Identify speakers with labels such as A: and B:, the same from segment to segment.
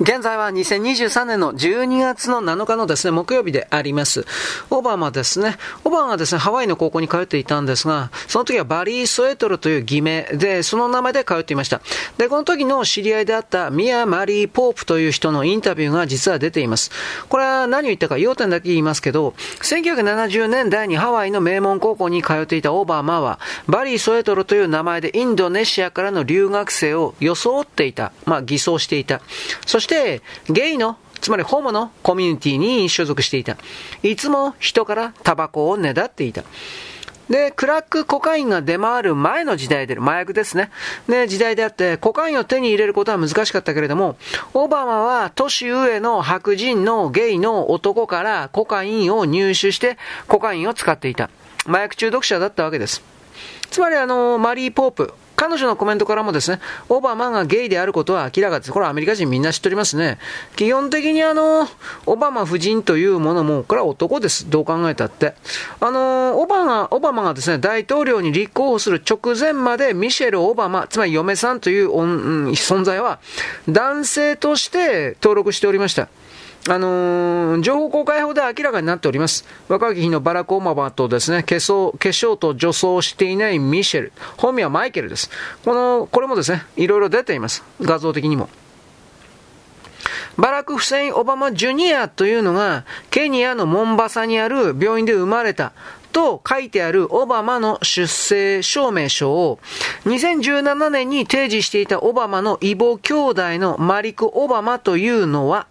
A: 現在は2023年の12月の7日のですね、木曜日であります。オバマですね。オバマはですね、ハワイの高校に通っていたんですが、その時はバリー・ソエトルという偽名で、その名前で通っていました。で、この時の知り合いであったミア・マリー・ポープという人のインタビューが実は出ています。これは何を言ったか要点だけ言いますけど、1970年代にハワイの名門高校に通っていたオバマは、バリー・ソエトルという名前でインドネシアからの留学生を装っていた。まあ、偽装していた。そして、してゲイのつまりホモのコミュニティに所属していた。いつも人からタバコをねだっていた。で、クラックコカインが出回る前の時代で、麻薬ですね。ね、時代であって、コカインを手に入れることは難しかったけれども、オバマは年上の白人のゲイの男からコカインを入手して、コカインを使っていた。麻薬中毒者だったわけです。つまりあの、マリー・ポープ、彼女のコメントからもですね、オバマがゲイであることは明らかです。これはアメリカ人みんな知っておりますね。基本的にあの、オバマ夫人というものも、これは男です。どう考えたって。あの、オバマ、オバマがですね、大統領に立候補する直前までミシェル・オバマ、つまり嫁さんという、存在は、男性として登録しておりました。あのー、情報公開法で明らかになっております。若き日のバラコ・オマバとですね、化粧、化粧と女装していないミシェル。本名はマイケルです。この、これもですね、いろいろ出ています。画像的にも。バラク・フセイン・オバマ・ジュニアというのが、ケニアのモンバサにある病院で生まれた。と書いてあるオバマの出生証明書を2017年に提示していたオバマの異母兄弟のマリク・オバマというのは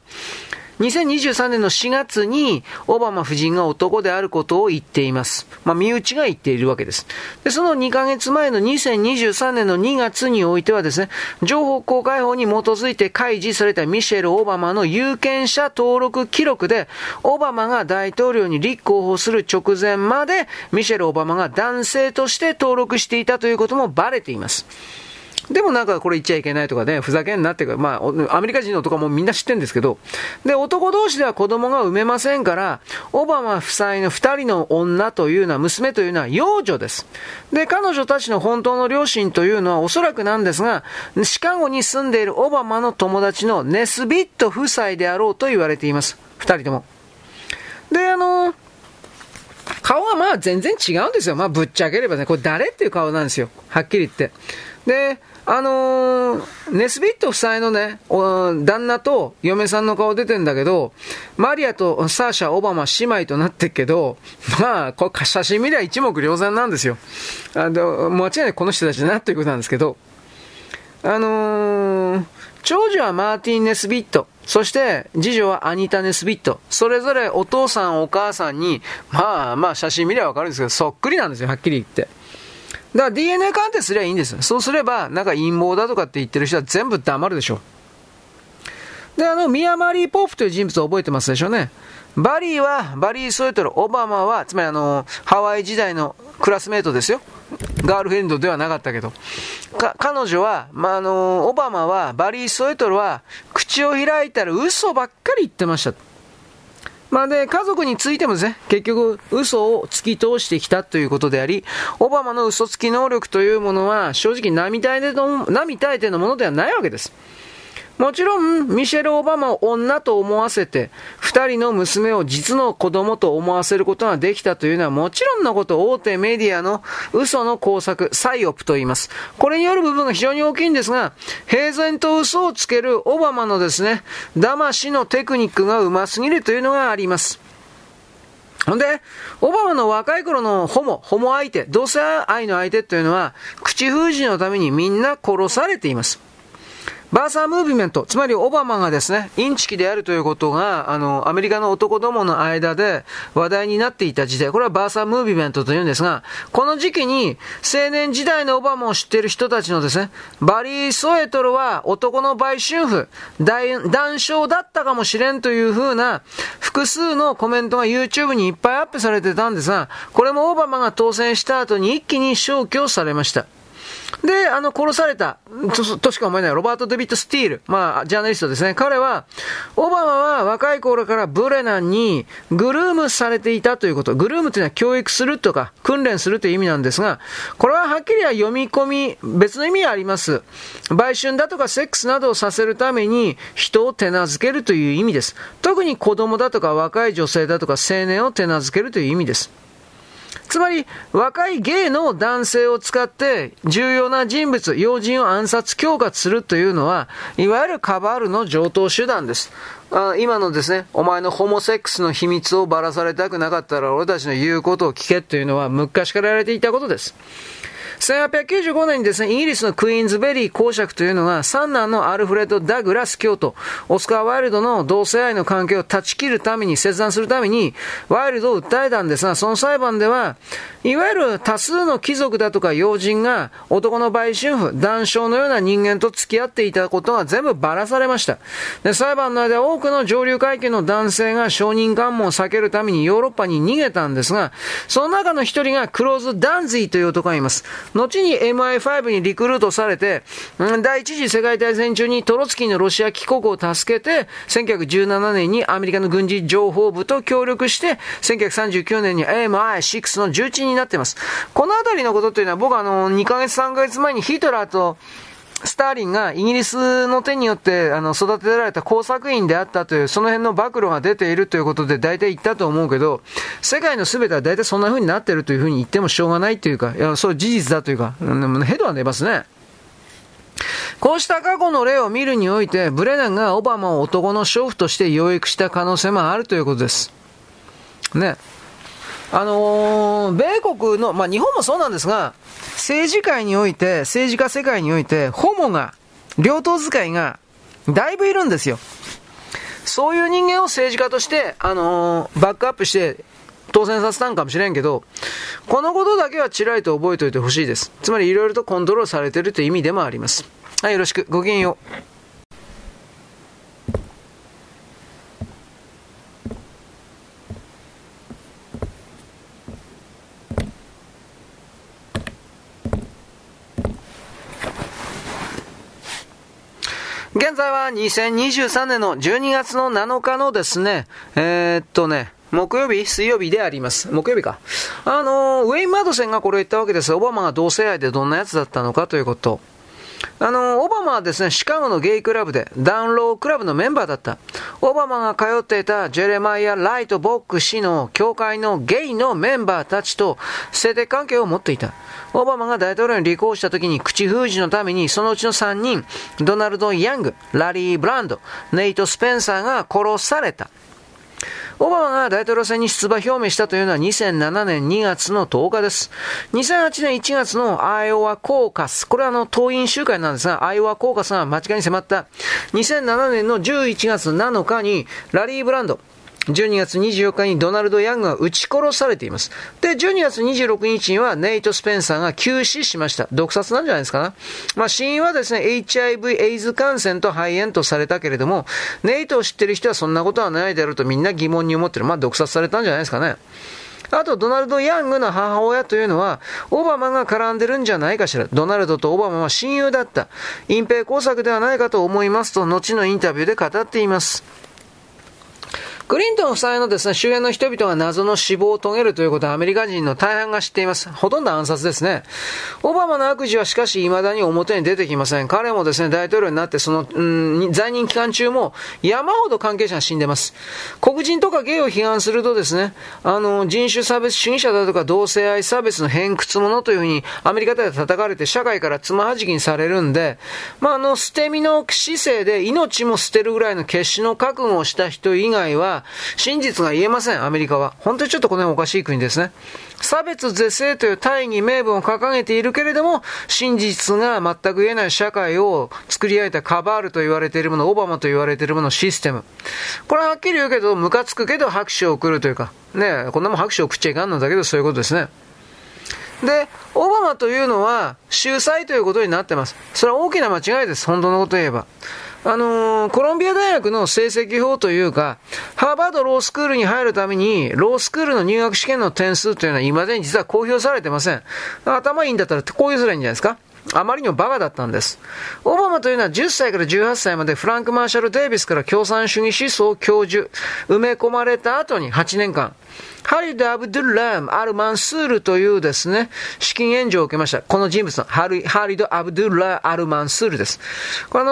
A: 2023年の4月にオバマ夫人が男であることを言っています。まあ、身内が言っているわけです。で、その2ヶ月前の2023年の2月においてはですね、情報公開法に基づいて開示されたミシェル・オバマの有権者登録記録で、オバマが大統領に立候補する直前まで、ミシェル・オバマが男性として登録していたということもバレています。でもなんかこれ言っちゃいけないとかね、ふざけんなってか、まあ、アメリカ人のとかもみんな知ってるんですけど、で、男同士では子供が産めませんから、オバマ夫妻の二人の女というのは、娘というのは幼女です。で、彼女たちの本当の両親というのはおそらくなんですが、シカゴに住んでいるオバマの友達のネスビット夫妻であろうと言われています。二人とも。で、あの顔はまあ全然違うんですよ。まあぶっちゃければね、これ誰っていう顔なんですよ。はっきり言って。で、あのー、ネスビット夫妻のね、旦那と嫁さんの顔出てんだけど、マリアとサーシャ、オバマ姉妹となってっけど、まあ、これ写真見りゃ一目瞭然なんですよ。あの、間違いないこの人たちだなということなんですけど、あのー、長女はマーティン・ネスビット、そして次女はアニタ・ネスビット、それぞれお父さん、お母さんに、まあまあ写真見りゃわかるんですけど、そっくりなんですよ、はっきり言って。だから DNA 鑑定すりゃいいんです。そうすれば、なんか陰謀だとかって言ってる人は全部黙るでしょう。で、あの、ミア・マリー・ポープという人物を覚えてますでしょうね。バリーは、バリー・ソエトル、オバマは、つまりあの、ハワイ時代のクラスメートですよ。ガールフレンドではなかったけど。彼女は、まあ、あの、オバマは、バリー・ソエトルは、口を開いたら嘘ばっかり言ってました。まあで、家族についてもですね、結局、嘘を突き通してきたということであり、オバマの嘘つき能力というものは、正直並大抵の、並大抵のものではないわけです。もちろん、ミシェル・オバマを女と思わせて、二人の娘を実の子供と思わせることができたというのはもちろんのこと、大手メディアの嘘の工作、サイオプと言います。これによる部分が非常に大きいんですが、平然と嘘をつけるオバマのですね、騙しのテクニックがうますぎるというのがあります。ほんで、オバマの若い頃のホモ、ホモ相手、同性愛の相手というのは、口封じのためにみんな殺されています。バーサームービメント、つまりオバマがですね、インチキであるということが、あの、アメリカの男どもの間で話題になっていた時代、これはバーサームービメントというんですが、この時期に青年時代のオバマを知っている人たちのですね、バリー・ソエトルは男の売春婦、談笑だったかもしれんという風な複数のコメントが YouTube にいっぱいアップされてたんですが、これもオバマが当選した後に一気に消去されました。で、あの、殺された、ととしか思えないロバート・デビッド・スティール。まあ、ジャーナリストですね。彼は、オバマは若い頃からブレナンに groom されていたということ。 groom というのは教育するとか、訓練するという意味なんですが、これははっきりは読み込み、別の意味があります。売春だとかセックスなどをさせるために人を手なずけるという意味です。特に子供だとか若い女性だとか青年を手なずけるという意味です。つまり、若い芸の男性を使って重要な人物、要人を暗殺、恐喝するというのは、いわゆるカバールの上等手段です。あ今のですね、お前のホモセックスの秘密をばらされたくなかったら俺たちの言うことを聞けというのは昔からやられていたことです。1895年にですね、イギリスのクイーンズベリー公爵というのが、三男のアルフレッド・ダグラス教徒、オスカー・ワイルドの同性愛の関係を断ち切るために、切断するために、ワイルドを訴えたんですが、その裁判では、いわゆる多数の貴族だとか要人が、男の売春婦、男性のような人間と付き合っていたことが全部ばらされました。で、裁判の間、多くの上流階級の男性が証人喚問を避けるためにヨーロッパに逃げたんですが、その中の一人がクローズ・ダンズィという男がいます。後に MI5 にリクルートされて、第一次世界大戦中にトロツキーのロシア帰国を助けて、1917年にアメリカの軍事情報部と協力して、1939年に MI6 の重鎮になっています。このあたりのことっていうのは僕はあの、2ヶ月3ヶ月前にヒトラーと、スターリンがイギリスの手によってあの育てられた工作員であったという、その辺の暴露が出ているということで大体言ったと思うけど、世界の全ては大体そんな風になってるという風に言ってもしょうがないというか、いや、そう事実だというか、ヘドは出ますね。こうした過去の例を見るにおいて、ブレナンがオバマを男の娼婦として養育した可能性もあるということです。ね。あのー、米国の、まあ、日本もそうなんですが、政治界において、政治家世界において、ホモが、両党使いが、だいぶいるんですよ。そういう人間を政治家として、あのー、バックアップして、当選させたんかもしれんけど、このことだけはちらりと覚えておいてほしいです。つまり、いろいろとコントロールされてるという意味でもあります。はい、よろしく。ごきげんよう。現在は2023年の12月の7日のですね、えー、っとね、木曜日水曜日であります。木曜日か。あの、ウェイン・マドセンがこれを言ったわけです。オバマが同性愛でどんなやつだったのかということ。あの、オバマはですね、シカゴのゲイクラブで、ダウンロークラブのメンバーだった。オバマが通っていたジェレマイア・ライト・ボック氏の教会のゲイのメンバーたちと性的関係を持っていた。オバマが大統領に立候補した時に口封じのためにそのうちの3人、ドナルド・ヤング、ラリー・ブランド、ネイト・スペンサーが殺された。オバマが大統領選に出馬表明したというのは2007年2月の10日です。2008年1月のアイオワコーカス。これはあの党員集会なんですが、アイオワコーカスが間近に迫った2007年の11月7日にラリー・ブランド、12月24日にドナルド・ヤングが撃ち殺されています。で、12月26日にはネイト・スペンサーが急死しました。毒殺なんじゃないですかな。まあ、死因はですね、HIV、エイズ感染と肺炎とされたけれども、ネイトを知ってる人はそんなことはないだろうとみんな疑問に思ってる。まあ、毒殺されたんじゃないですかね。あと、ドナルド・ヤングの母親というのは、オバマが絡んでるんじゃないかしら。ドナルドとオバマは親友だった。隠蔽工作ではないかと思いますと、後のインタビューで語っています。クリントン夫妻のですね、周辺の人々が謎の死亡を遂げるということはアメリカ人の大半が知っています。ほとんど暗殺ですね。オバマの悪事はしかし未だに表に出てきません。彼もですね、大統領になってその、うん、在任期間中も山ほど関係者が死んでます。黒人とかゲイを批判するとですね、あの、人種差別主義者だとか同性愛差別の偏屈者というふうにアメリカで叩かれて社会からつまはじきにされるんで、まあ、あの、捨て身の姿勢で命も捨てるぐらいの決死の覚悟をした人以外は、真実が言えません、アメリカは。本当にちょっとこの辺おかしい国ですね。差別是正という大義名分を掲げているけれども、真実が全く言えない社会を作り上げたカバールと言われているもの、オバマと言われているもの、システム。これははっきり言うけど、ムカつくけど拍手を送るというか、ねこんなもん拍手を送っちゃいかんのだけど、そういうことですね。で、オバマというのは、秀才ということになってます。それは大きな間違いです。本当のことを言えば。あのー、コロンビア大学の成績表というか、ハーバードロースクールに入るために、ロースクールの入学試験の点数というのは今までに実は公表されてません。頭いいんだったら公表すればいいんじゃないですかあまりにもバカだったんです。オバマというのは10歳から18歳までフランク・マーシャル・デイビスから共産主義思想教授、埋め込まれた後に8年間、ハリド・アブドゥルラーム・アル・マンスールというですね、資金援助を受けました。この人物のハリハリド・アブドゥルラー・アル・マンスールです。これあの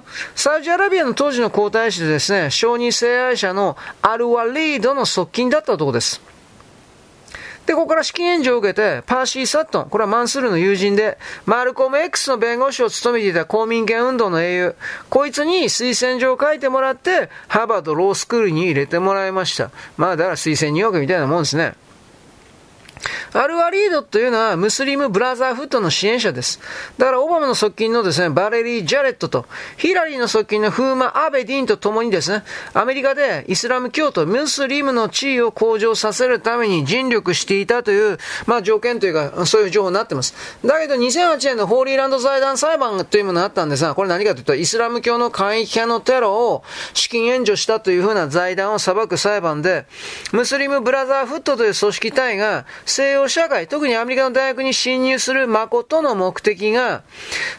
A: ー、サウジアラビアの当時の皇太子でですね、小児性愛者のアル・ワリードの側近だった男です。で、ここから資金援助を受けて、パーシー・サットン、これはマンスールの友人で、マルコム X の弁護士を務めていた公民権運動の英雄、こいつに推薦状を書いてもらって、ハーバードロースクールに入れてもらいました。まあ、だから推薦入学みたいなもんですね。アルワリードというのはムスリムブラザーフットの支援者です。だからオバマの側近のですね、バレリー・ジャレットと、ヒラリーの側近のフーマ・アベディンと共にですね、アメリカでイスラム教徒、ムスリムの地位を向上させるために尽力していたという、まあ条件というか、そういう情報になってます。だけど2008年のホーリーランド財団裁判というものがあったんですが、これ何かというと、イスラム教の過激派のテロを資金援助したというふうな財団を裁く裁判で、ムスリムブラザーフットという組織体が西洋社会、特にアメリカの大学に侵入する誠の目的が、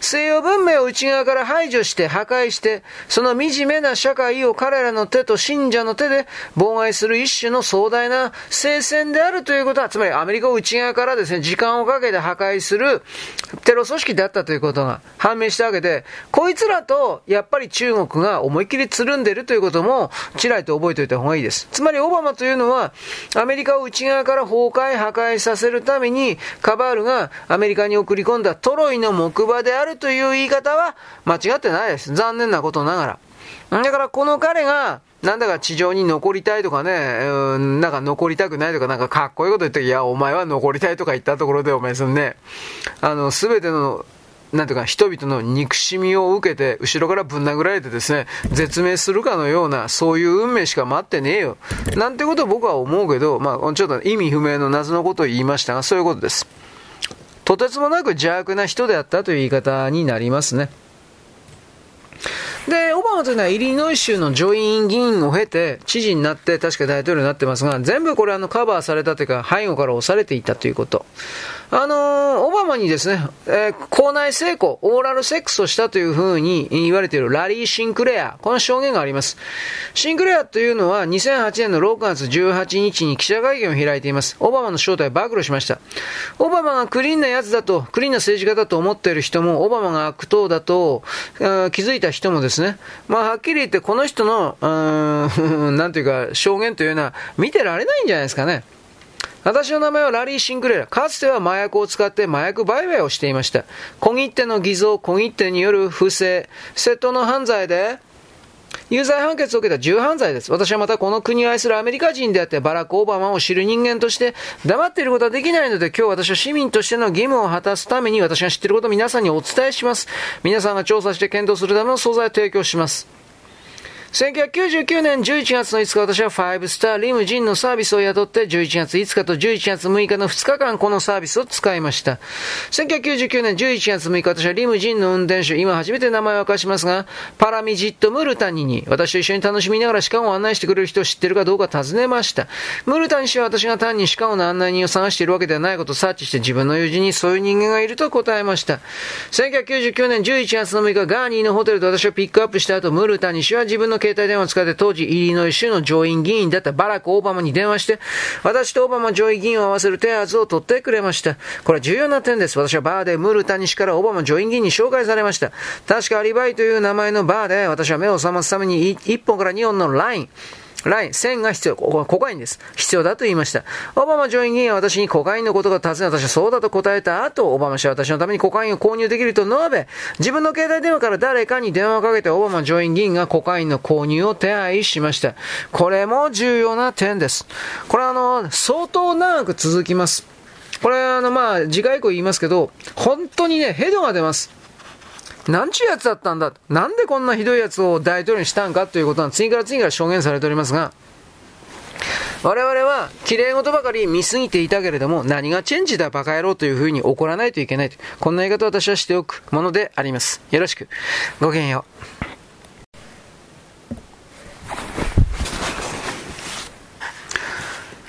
A: 西洋文明を内側から排除して破壊して、その惨めな社会を彼らの手と信者の手で妨害する一種の壮大な聖戦であるということは、つまりアメリカを内側からですね、時間をかけて破壊するテロ組織であったということが判明したわけで、こいつらとやっぱり中国が思いっきりつるんでるということも、ちらりと覚えておいた方がいいです。つまりオバマというのは、アメリカを内側から崩壊、破壊壊させるために、カバールがアメリカに送り込んだトロイの木馬であるという言い方は間違ってないです。残念なことながら。だからこの彼が、なんだか地上に残りたいとかね、うん、なんか残りたくないとか、なんかかっこいいこと言って、いや、お前は残りたいとか言ったところで、お前そのね、あの、すべてのなんていうか、人々の憎しみを受けて、後ろからぶん殴られてですね、絶命するかのような、そういう運命しか待ってねえよ。なんてことを僕は思うけど、まあ、ちょっと意味不明の謎のことを言いましたが、そういうことです。とてつもなく邪悪な人であったという言い方になりますね。で、オバマというのはイリノイ州の上院議員を経て、知事になって、確か大統領になってますが、全部これあのカバーされたというか、背後から押されていたということ。あの、オバマにですね、えー、校内成功、オーラルセックスをしたというふうに言われているラリー・シンクレア、この証言があります。シンクレアというのは2008年の6月18日に記者会見を開いています。オバマの正体を暴露しました。オバマがクリーンなやつだと、クリーンな政治家だと思っている人も、オバマが悪党だと、気づいた人もですね、ですねまあはっきり言ってこの人の、うん、なんていうか、証言というのは見てられないんじゃないですかね。私の名前はラリー・シンクレラ。かつては麻薬を使って麻薬売買をしていました。小切手の偽造、小切手による不正、窃盗の犯罪で、有罪判決を受けた重犯罪です。私はまたこの国を愛するアメリカ人であってバラック・オバマを知る人間として黙っていることはできないので今日私は市民としての義務を果たすために私が知っていることを皆さんにお伝えします。皆さんが調査して検討するための素材を提供します。1999年11月の5日、私は5スターリムジンのサービスを雇って、11月5日と11月6日の2日間、このサービスを使いました。1999年11月6日、私はリムジンの運転手、今初めて名前を明かしますが、パラミジット・ムルタニに、私と一緒に楽しみながら歯間を案内してくれる人を知ってるかどうか尋ねました。ムルタニ氏は私が単に歯間の案内人を探しているわけではないことを察知して自分の友人にそういう人間がいると答えました。1999年11月の6日、ガーニーのホテルで私をピックアップした後、ムルタニ氏は自分の携帯電話を使って当時イリノイ州の上院議員だったバラク・オバマに電話して、私とオバマ上院議員を合わせる手圧を取ってくれました。これは重要な点です。私はバーでムルタニ氏からオバマ上院議員に紹介されました。確かアリバイという名前のバーで私は目を覚ますために1本から2本のライン、ライン、線が必要。ここはコカインです。必要だと言いました。オバマ上院議員は私にコカインのことが尋ね、私はそうだと答えた後、オバマ氏は私のためにコカインを購入できると述べ、自分の携帯電話から誰かに電話をかけてオバマ上院議員がコカインの購入を手配しました。これも重要な点です。これはあの、相当長く続きます。これあの、まあ、次回以降言いますけど、本当にね、ヘドが出ます。なんちゅうやつだったんだ？なんでこんなひどいやつを大統領にしたんかということは次から次から証言されておりますが、我々は綺麗事ばかり見すぎていたけれども、何がチェンジだバカ野郎というふうに怒らないといけない。こんな言い方を私はしておくものであります。よろしく。ごきげんよう。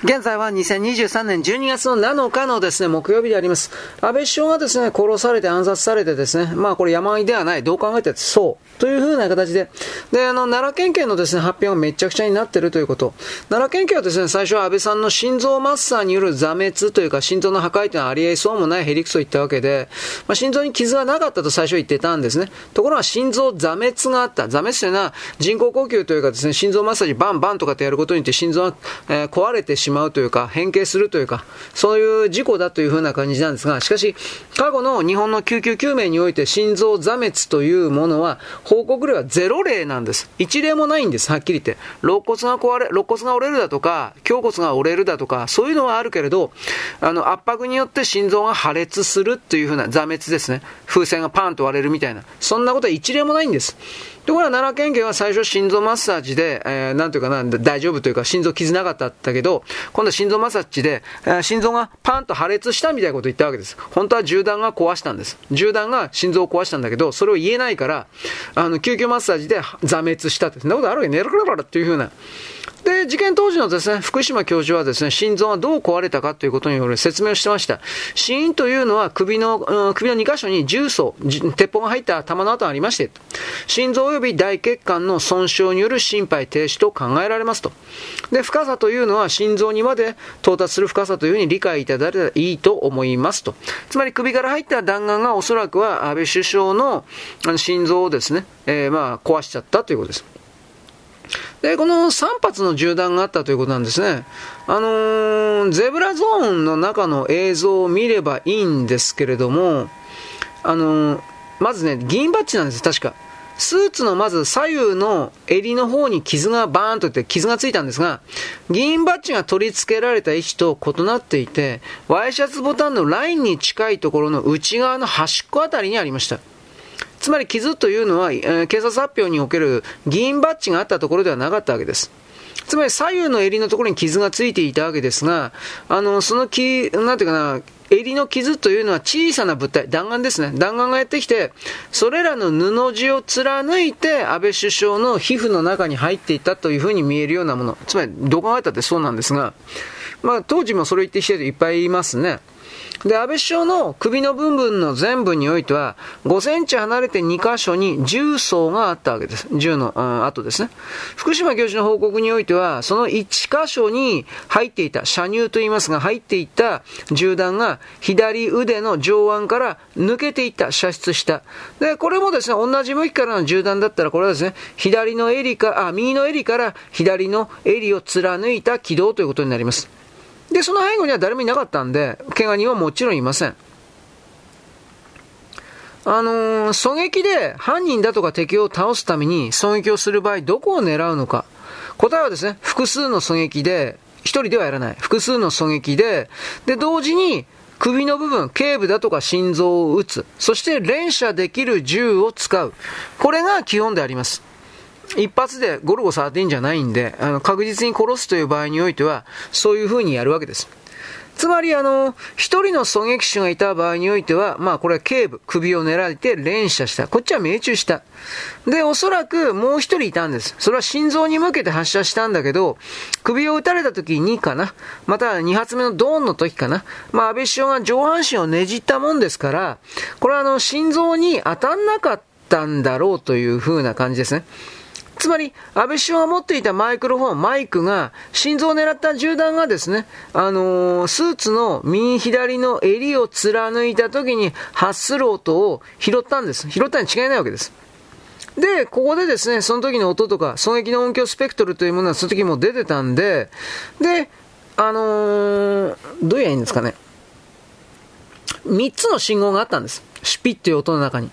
A: 現在は2023年12月の7日のですね、木曜日であります。安倍首相がですね、殺されて暗殺されてですね、まあこれ山あいではない、どう考えてそう。というふうな形で、で、あの、奈良県警のですね、発表がめちゃくちゃになってるということ。奈良県警はですね、最初は安倍さんの心臓マッサーによる挫滅というか、心臓の破壊というのはあり得そうもないヘリクソを言ったわけで、まあ、心臓に傷がなかったと最初言ってたんですね。ところが心臓挫滅があった。挫滅というのは人工呼吸というかですね、心臓マッサージバンバンとかってやることによって心臓が、えー、壊れてしまうというか、変形するというか、そういう事故だというふうな感じなんですが、しかし、過去の日本の救急救命において心臓挫滅というものは、報告例はゼロ例なんです。一例もないんです、はっきり言って。肋骨が壊れ、肋骨が折れるだとか、胸骨が折れるだとか、そういうのはあるけれど、あの、圧迫によって心臓が破裂するというふうな座滅ですね。風船がパンと割れるみたいな。そんなことは一例もないんです。ところが奈良県警は最初心臓マッサージで、えー、なんというかな、大丈夫というか心臓傷なかったんだけど、今度は心臓マッサージで、えー、心臓がパンと破裂したみたいなことを言ったわけです。本当は銃弾が壊したんです。銃弾が心臓を壊したんだけど、それを言えないから、あの、救急マッサージで挫滅したって、そんなことあるわけね、るるるっていうふうな。で、事件当時のですね、福島教授はですね、心臓がどう壊れたかということによる説明をしてました。死因というのは首の、うん、首の2箇所に重曹、鉄砲が入った弾の跡がありまして、心臓及び大血管の損傷による心肺停止と考えられますと。で、深さというのは心臓にまで到達する深さというふうに理解いただけたらいいと思いますと。つまり首から入った弾丸がおそらくは安倍首相の心臓をですね、えー、まあ壊しちゃったということです。で、この3発の銃弾があったということなんですね。あのー、ゼブラゾーンの中の映像を見ればいいんですけれども、あのー、まずね、銀バッジなんです、確か。スーツのまず左右の襟の方に傷がバーンといって傷がついたんですが、銀バッジが取り付けられた位置と異なっていて、ワイシャツボタンのラインに近いところの内側の端っこあたりにありました。つまり傷というのは、えー、警察発表における議員バッジがあったところではなかったわけです。つまり左右の襟のところに傷がついていたわけですが、あの、そのき、なんていうかな、襟の傷というのは小さな物体、弾丸ですね。弾丸がやってきて、それらの布地を貫いて安倍首相の皮膚の中に入っていたというふうに見えるようなもの。つまり、どう考えたってそうなんですが、まあ、当時もそれ言ってきてる人いっぱいいますね。で、安倍首相の首の部分の全部においては、5センチ離れて2箇所に重層があったわけです。銃の、うん、後ですね。福島教授の報告においては、その1箇所に入っていた、射入と言いますが、入っていた銃弾が左腕の上腕から抜けていった、射出した。で、これもですね、同じ向きからの銃弾だったら、これはですね、左の襟か、あ、右の襟から左の襟を貫いた軌道ということになります。で、その背後には誰もいなかったんで、怪我人はもちろんいません。あのー、狙撃で犯人だとか敵を倒すために狙撃をする場合、どこを狙うのか。答えはですね、複数の狙撃で、一人ではやらない。複数の狙撃で、で、同時に首の部分、頸部だとか心臓を撃つ。そして連射できる銃を使う。これが基本であります。一発でゴルゴ13じゃないんで、あの、確実に殺すという場合においては、そういう風にやるわけです。つまり、あの、一人の狙撃手がいた場合においては、まあ、これは頸部、首を狙って連射した。こっちは命中した。で、おそらくもう一人いたんです。それは心臓に向けて発射したんだけど、首を撃たれた時にかな。また、二発目のドーンの時かな。まあ、安倍首相が上半身をねじったもんですから、これはあの、心臓に当たんなかったんだろうという風な感じですね。つまり、安倍首相が持っていたマイクロフォン、マイクが、心臓を狙った銃弾がですね、あのー、スーツの右左の襟を貫いた時に発する音を拾ったんです。拾ったに違いないわけです。で、ここでですね、その時の音とか、狙撃の音響スペクトルというものはその時も出てたんで、で、あのー、どうやいいんですかね。3つの信号があったんです。シュピッという音の中に。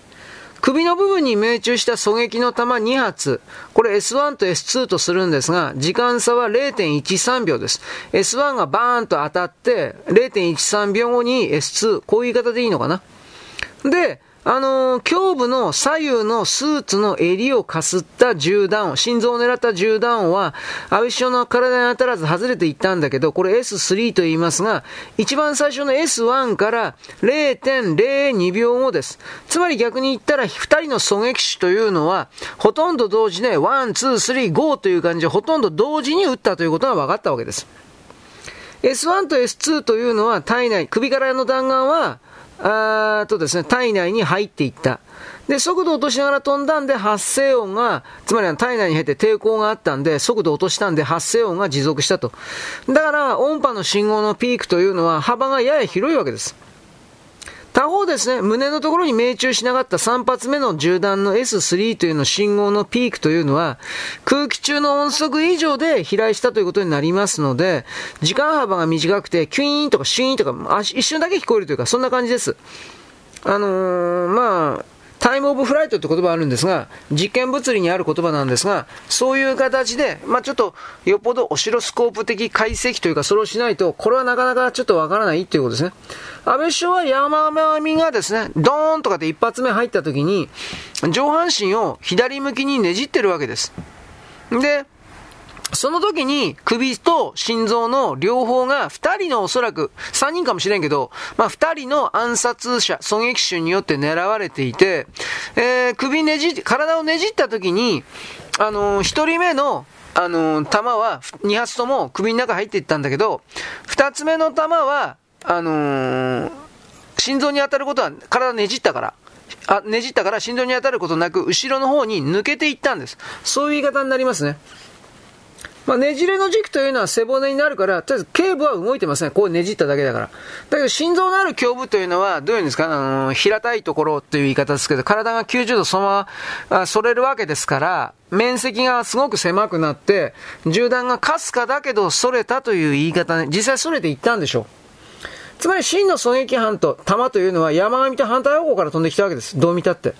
A: 首の部分に命中した狙撃の弾2発。これ S1 と S2 とするんですが、時間差は0.13秒です。S1 がバーンと当たって、0.13秒後に S2。こういう言い方でいいのかな？で、あのー、胸部の左右のスーツの襟をかすった銃弾を、心臓を狙った銃弾は、安倍首相の体に当たらず外れていったんだけど、これ S3 と言いますが、一番最初の S1 から0.02秒後です。つまり逆に言ったら、二人の狙撃手というのは、ほとんど同時で、1、2、3、5という感じで、ほとんど同時に撃ったということが分かったわけです。S1 と S2 というのは体内、首からの弾丸は、あとですね、体内に入っていった。で、速度を落としながら飛んだんで発生音が、つまり体内に入って抵抗があったんで、速度を落としたんで発生音が持続したと。だから、音波の信号のピークというのは幅がやや広いわけです。他方ですね、胸のところに命中しなかった3発目の銃弾の S3 というの信号のピークというのは、空気中の音速以上で飛来したということになりますので、時間幅が短くて、キュイーンとかシュイーンとか、一瞬だけ聞こえるというか、そんな感じです。あのー、まあ、タイムオブフライトって言葉あるんですが、実験物理にある言葉なんですが、そういう形で、まあ、ちょっと、よっぽどオシロスコープ的解析というか、それをしないと、これはなかなかちょっとわからないっていうことですね。安倍首相は山上がですね、ドーンとかで一発目入った時に、上半身を左向きにねじってるわけです。で、その時に首と心臓の両方が2人のおそらく3人かもしれんけど、まあ2人の暗殺者、狙撃手によって狙われていて、えー、首ねじ、体をねじった時に、あのー、1人目のあのー、弾は2発とも首の中入っていったんだけど、2つ目の弾は、あのー、心臓に当たることは体ねじったから、あ、ねじったから心臓に当たることなく、後ろの方に抜けていったんです。そういう言い方になりますね。まあ、ねじれの軸というのは背骨になるから、とりあえず頸部は動いてません、こうねじっただけだから。だけど心臓のある胸部というのは、どういうんですか、あの、平たいところという言い方ですけど、体が90度そのまま、反れるわけですから、面積がすごく狭くなって、銃弾がかすかだけど反れたという言い方ね、実際反れていったんでしょう。つまり真の狙撃犯と弾というのは山上と反対方向から飛んできたわけです。どう見たって。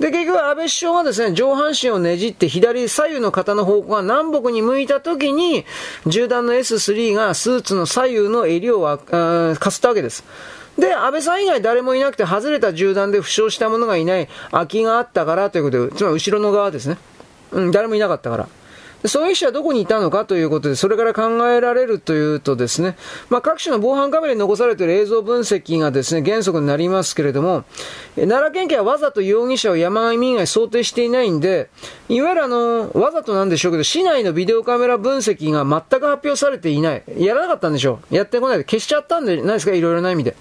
A: で、結局安倍首相がですね、上半身をねじって左左右の肩の方向が南北に向いた時に、銃弾の S3 がスーツの左右の襟をかすったわけです。で、安倍さん以外誰もいなくて外れた銃弾で負傷した者がいない空きがあったからということで、つまり後ろの側ですね。うん、誰もいなかったから。狙撃手はどこにいたのかということで、それから考えられるというとですね、まあ、各種の防犯カメラに残されている映像分析がですね、原則になりますけれども、奈良県警はわざと容疑者を山上民以外想定していないんで、いわゆるあの、わざとなんでしょうけど、市内のビデオカメラ分析が全く発表されていない。やらなかったんでしょう。やってこないで消しちゃったんじゃないですか、いろいろな意味で。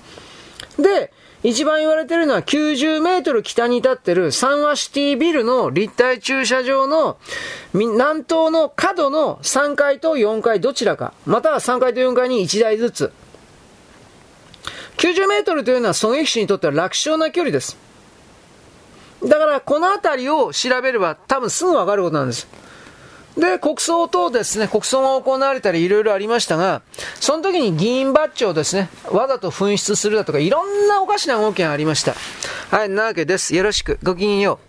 A: で、一番言われてるのは90メートル北に立ってるサンワシティビルの立体駐車場の南東の角の3階と4階どちらか、または3階と4階に1台ずつ。90メートルというのは狙撃手にとっては楽勝な距離です。だからこの辺りを調べれば多分すぐわかることなんです。で、国葬等ですね、国葬が行われたりいろいろありましたが、その時に議員バッジをですね、わざと紛失するだとか、いろんなおかしな動きがありました。はい、なわけです。よろしく。ごきげんよう。